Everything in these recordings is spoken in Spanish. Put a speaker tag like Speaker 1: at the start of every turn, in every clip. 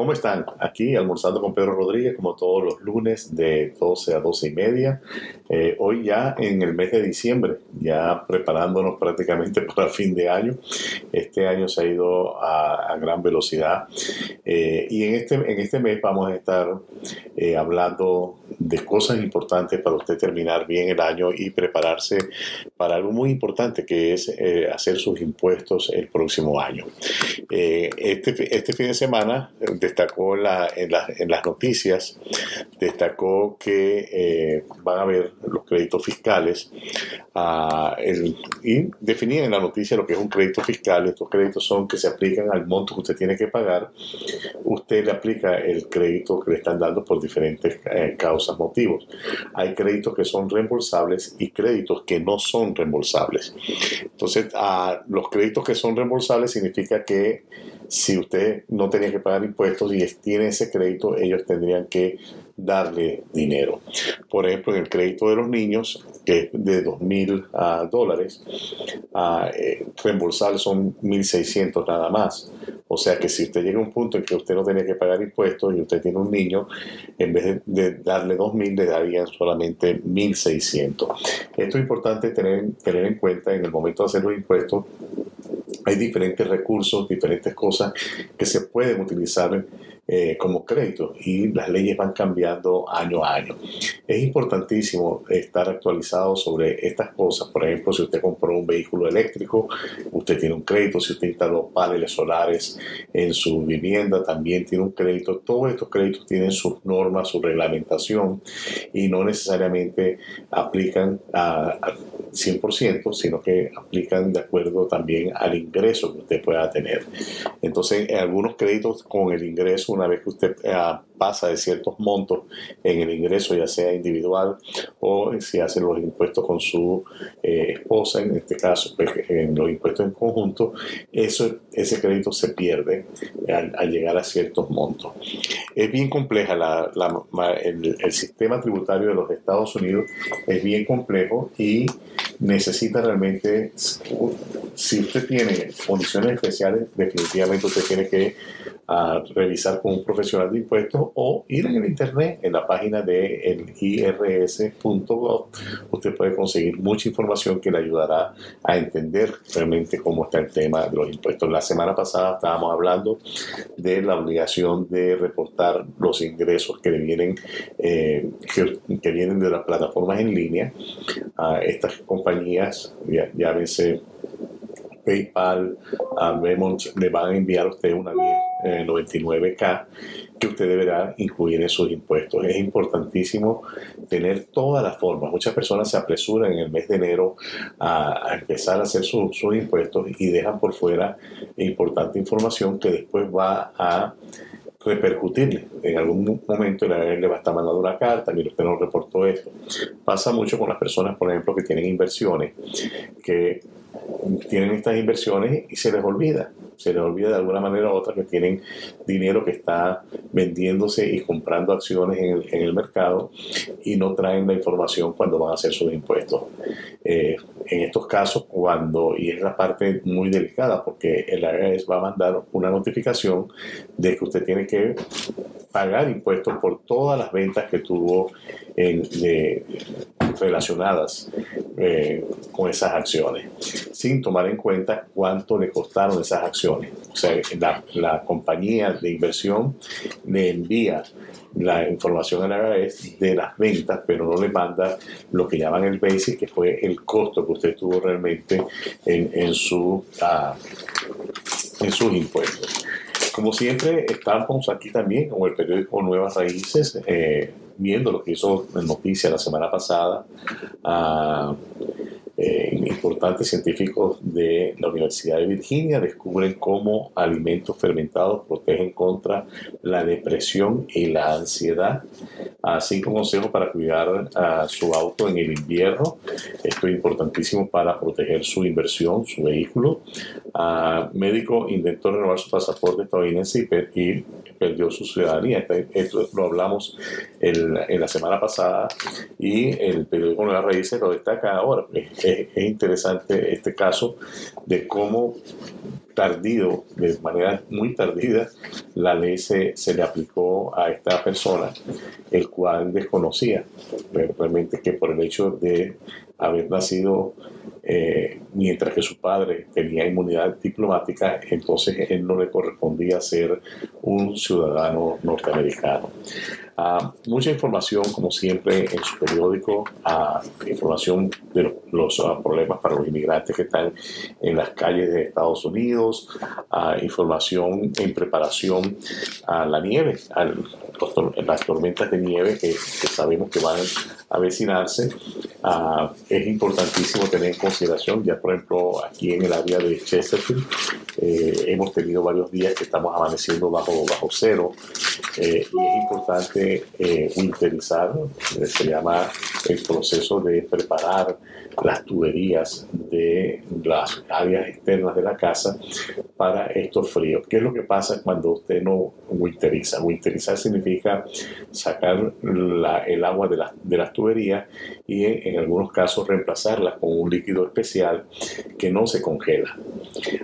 Speaker 1: ¿cómo están? Aquí almorzando con Pedro Rodríguez como todos los lunes de 12 a 12 y media. Eh, hoy ya en el mes de diciembre, ya preparándonos prácticamente para fin de año. Este año se ha ido a, gran velocidad eh, y en este, en este mes vamos a estar eh, hablando de cosas importantes para usted terminar bien el año y prepararse para algo muy importante que es hacer sus impuestos el próximo año. este, este fin de semana destacó en, las noticias, destacó que eh, van a haber los créditos fiscales ah, y definía en la noticia lo que es un crédito fiscal. Estos créditos son que se aplican al monto que usted tiene que pagar. Usted le aplica el crédito que le están dando por diferentes eh, causas, motivos. Hay créditos que son reembolsables y créditos que no son reembolsables. Entonces, ah, los créditos que son reembolsables significa que si usted no tenía que pagar impuestos y tiene ese crédito, ellos tendrían que darle dinero. Por ejemplo, en el crédito de los niños, que es de 2.000 ah, dólares, uh, reembolsar son 1.600 nada más. O sea que si usted llega a un punto en que usted no tenía que pagar impuestos y usted tiene un niño, en vez de, darle 2.000, le darían solamente 1.600. Esto es importante tener, tener en cuenta en el momento de hacer los impuestos hay diferentes recursos, diferentes cosas que se pueden utilizar eh, como crédito y las leyes van cambiando año a año. Es importantísimo estar actualizado sobre estas cosas. Por ejemplo, si usted compró un vehículo eléctrico, usted tiene un crédito. Si usted instaló paneles solares en su vivienda, también tiene un crédito. Todos estos créditos tienen sus normas, su reglamentación y no necesariamente aplican a, 100%, sino que aplican de acuerdo también al ingreso que usted pueda tener. Entonces, en algunos créditos con el ingreso una vez que usted eh, pasa de ciertos montos en el ingreso, ya sea individual o si hace los impuestos con su eh, esposa, en este caso, pues, en los impuestos en conjunto, eso, ese crédito se pierde al, llegar a ciertos montos. Es bien compleja la, el, el sistema tributario de los Estados Unidos, es bien complejo y necesita realmente, si usted tiene condiciones especiales, definitivamente usted tiene que a revisar con un profesional de impuestos o ir en el internet, en la página de el irs.gov. Usted puede conseguir mucha información que le ayudará a entender realmente cómo está el tema de los impuestos. La semana pasada estábamos hablando de la obligación de reportar los ingresos que vienen, eh, que, vienen de las plataformas en línea. A estas compañías, ya, ya PayPal, a le van a enviar a usted una 1099K que usted deberá incluir en sus impuestos. Es importantísimo tener todas las formas. Muchas personas se apresuran en el mes de enero a, empezar a hacer sus impuestos y dejan por fuera importante información que después va a repercutirle. En algún momento le va a estar mandando una carta, mire, usted no reportó esto. Pasa mucho con las personas, por ejemplo, que tienen inversiones, que tienen estas inversiones y se les olvida. Se les olvida de alguna manera u otra que tienen dinero que está vendiéndose y comprando acciones en el, mercado y no traen la información cuando van a hacer sus impuestos. Eh, en estos casos, cuando, y es la parte muy delicada, porque el IRS va a mandar una notificación de que usted tiene que pagar impuestos por todas las ventas que tuvo en, relacionadas eh, con esas acciones, sin tomar en cuenta cuánto le costaron esas acciones. O sea, la, compañía de inversión le envía la información a la vez de las ventas, pero no le manda lo que llaman el basic, que fue el costo que usted tuvo realmente en, en uh, en sus impuestos. Como siempre, estamos aquí también con el periódico Nuevas Raíces, eh, viendo lo que hizo en noticia la semana pasada. Uh, eh, importantes científicos de la Universidad de Virginia descubren cómo alimentos fermentados protegen contra la depresión y la ansiedad. Así como consejo para cuidar a su auto en el invierno. Esto es importantísimo para proteger su inversión, su vehículo. médico intentó renovar su pasaporte estadounidense y, perdió su ciudadanía. Esto lo hablamos en la semana pasada y el periódico Nueva Raíces lo destaca ahora es, interesante este caso de cómo tardío, de manera muy tardida, la ley se, se, le aplicó a esta persona, el cual desconocía realmente que por el hecho de haber nacido eh, mientras que su padre tenía inmunidad diplomática, entonces él no le correspondía ser un ciudadano norteamericano. Ah, mucha información, como siempre, en su periódico, ah, información de los, ah, problemas para los inmigrantes que están en las calles de Estados Unidos, información en preparación a la nieve, a las tormentas de nieve que, sabemos que van a avecinarse. Es importantísimo tener en consideración, ya por ejemplo, aquí en el área de Chesterfield, eh, hemos tenido varios días que estamos amaneciendo bajo, bajo cero eh, y es importante eh, winterizar, eh, se llama el proceso de preparar las tuberías de las áreas externas de la casa para estos fríos. ¿Qué es lo que pasa cuando usted no winteriza? Winterizar significa sacar el agua de, de, las tuberías y en, algunos casos reemplazarla con un líquido especial que no se congela.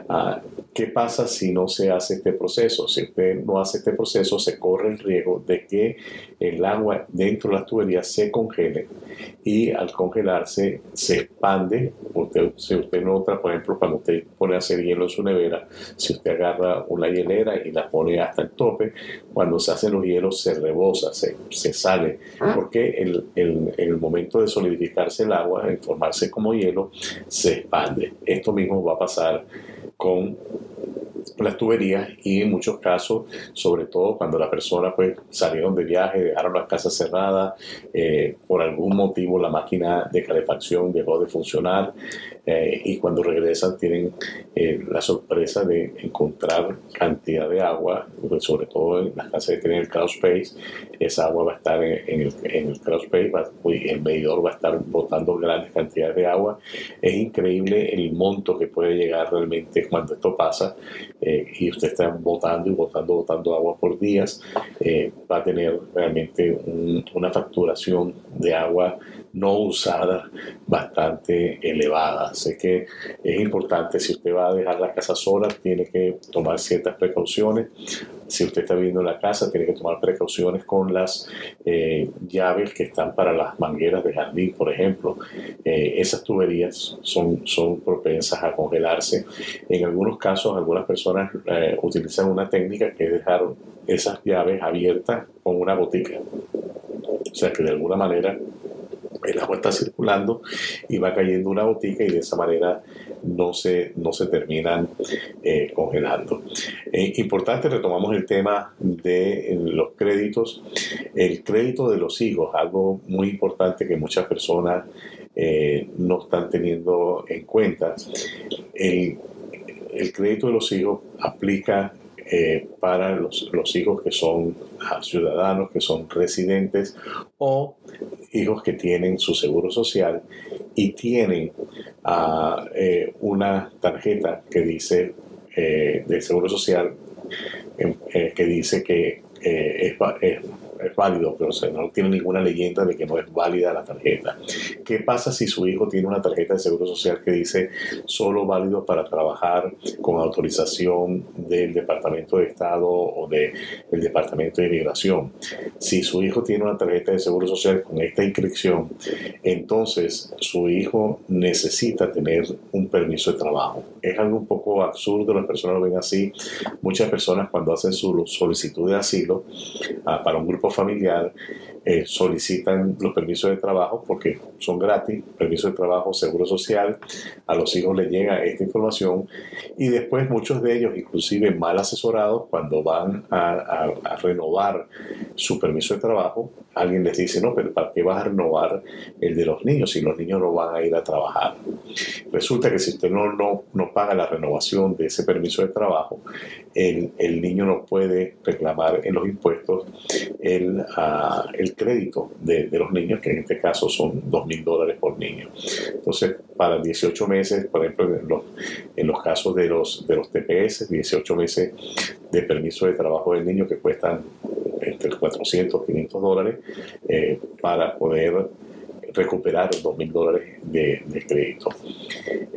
Speaker 1: Ah, ¿Qué pasa si no se hace este proceso? Si usted no hace este proceso, se corre el riesgo de que el agua dentro de las tuberías se congele y al congelarse se expande. Usted, si usted nota, por ejemplo, cuando usted pone a hacer hielo en su nevera, si usted agarra una hielera y la pone hasta el tope, cuando se hacen los hielos se rebosa, se, se sale, ah. porque el, el, el momento de solidificarse el agua, en formarse como hielo, se expande. Esto mismo va a pasar con las tuberías y en muchos casos, sobre todo cuando la persona pues salieron de viaje, dejaron las casas cerradas, eh, por algún motivo la máquina de calefacción dejó de funcionar eh, y cuando regresan tienen eh, la sorpresa de encontrar cantidad de agua, pues, sobre todo en las casas que tienen el crawl space, esa agua va a estar en, el, en el crawl space, el medidor va a estar botando grandes cantidades de agua. Es increíble el monto que puede llegar realmente cuando esto pasa eh, y usted está botando y botando, botando agua por días, va a tener realmente una facturación de agua no usada bastante elevada. Sé que es importante, si usted va a dejar la casa sola, tiene que tomar ciertas precauciones. Si usted está viviendo en la casa, tiene que tomar precauciones con las eh, llaves que están para las mangueras de jardín, por ejemplo. Eh, esas tuberías son, son propensas a congelarse. En algunos casos, algunas personas eh, utilizan una técnica que es dejar esas llaves abiertas con una botica. O sea que de alguna manera el agua está circulando y va cayendo una botica y de esa manera no se, no se terminan eh, congelando. Eh, importante, retomamos el tema de los créditos. El crédito de los hijos, algo muy importante que muchas personas eh, no están teniendo en cuenta. El, el crédito de los hijos aplica eh, para los, los, hijos que son ciudadanos, que son residentes o hijos que tienen su seguro social y tienen uh, eh, una tarjeta que dice eh, de seguro social que dice que es es válido, pero no tiene ninguna leyenda de que no es válida la tarjeta. ¿Qué pasa si su hijo tiene una tarjeta de seguro social que dice solo válido para trabajar con autorización del Departamento de Estado o del Departamento de Inmigración? Si su hijo tiene una tarjeta de seguro social con esta inscripción, entonces su hijo necesita tener un permiso de trabajo. Es algo un poco absurdo, las personas lo ven así. Muchas personas cuando hacen su solicitud de asilo ah, para un grupo familiar eh, solicitan los permisos de trabajo porque son gratis, permiso de trabajo, seguro social, a los hijos les llega esta información y después muchos de ellos, inclusive mal asesorados, cuando van a, renovar su permiso de trabajo, alguien les dice, no, pero ¿para qué vas a renovar el de los niños si los niños no van a ir a trabajar? Resulta que si usted no, no, no paga la renovación de ese permiso de trabajo, el, el niño no puede reclamar en los impuestos el, uh, el crédito de, de, los niños, que en este caso son dos mil dólares por niño. Entonces, para 18 meses, por ejemplo, en los, los casos de los, de los TPS, 18 meses de permiso de trabajo del niño que cuestan entre 400 y 500 dólares eh, para poder recuperar dos mil dólares de, crédito.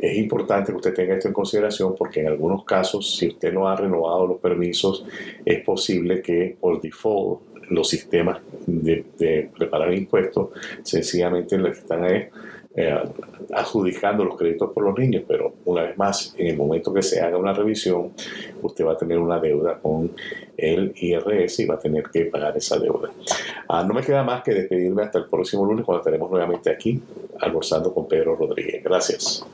Speaker 1: Es importante que usted tenga esto en consideración porque en algunos casos, si usted no ha renovado los permisos, es posible que por default los sistemas de, preparar impuestos sencillamente le están ahí eh, adjudicando los créditos por los niños, pero una vez más, en el momento que se haga una revisión, usted va a tener una deuda con el IRS y va a tener que pagar esa deuda. Ah, no me queda más que despedirme hasta el próximo lunes cuando estaremos nuevamente aquí almorzando con Pedro Rodríguez. Gracias.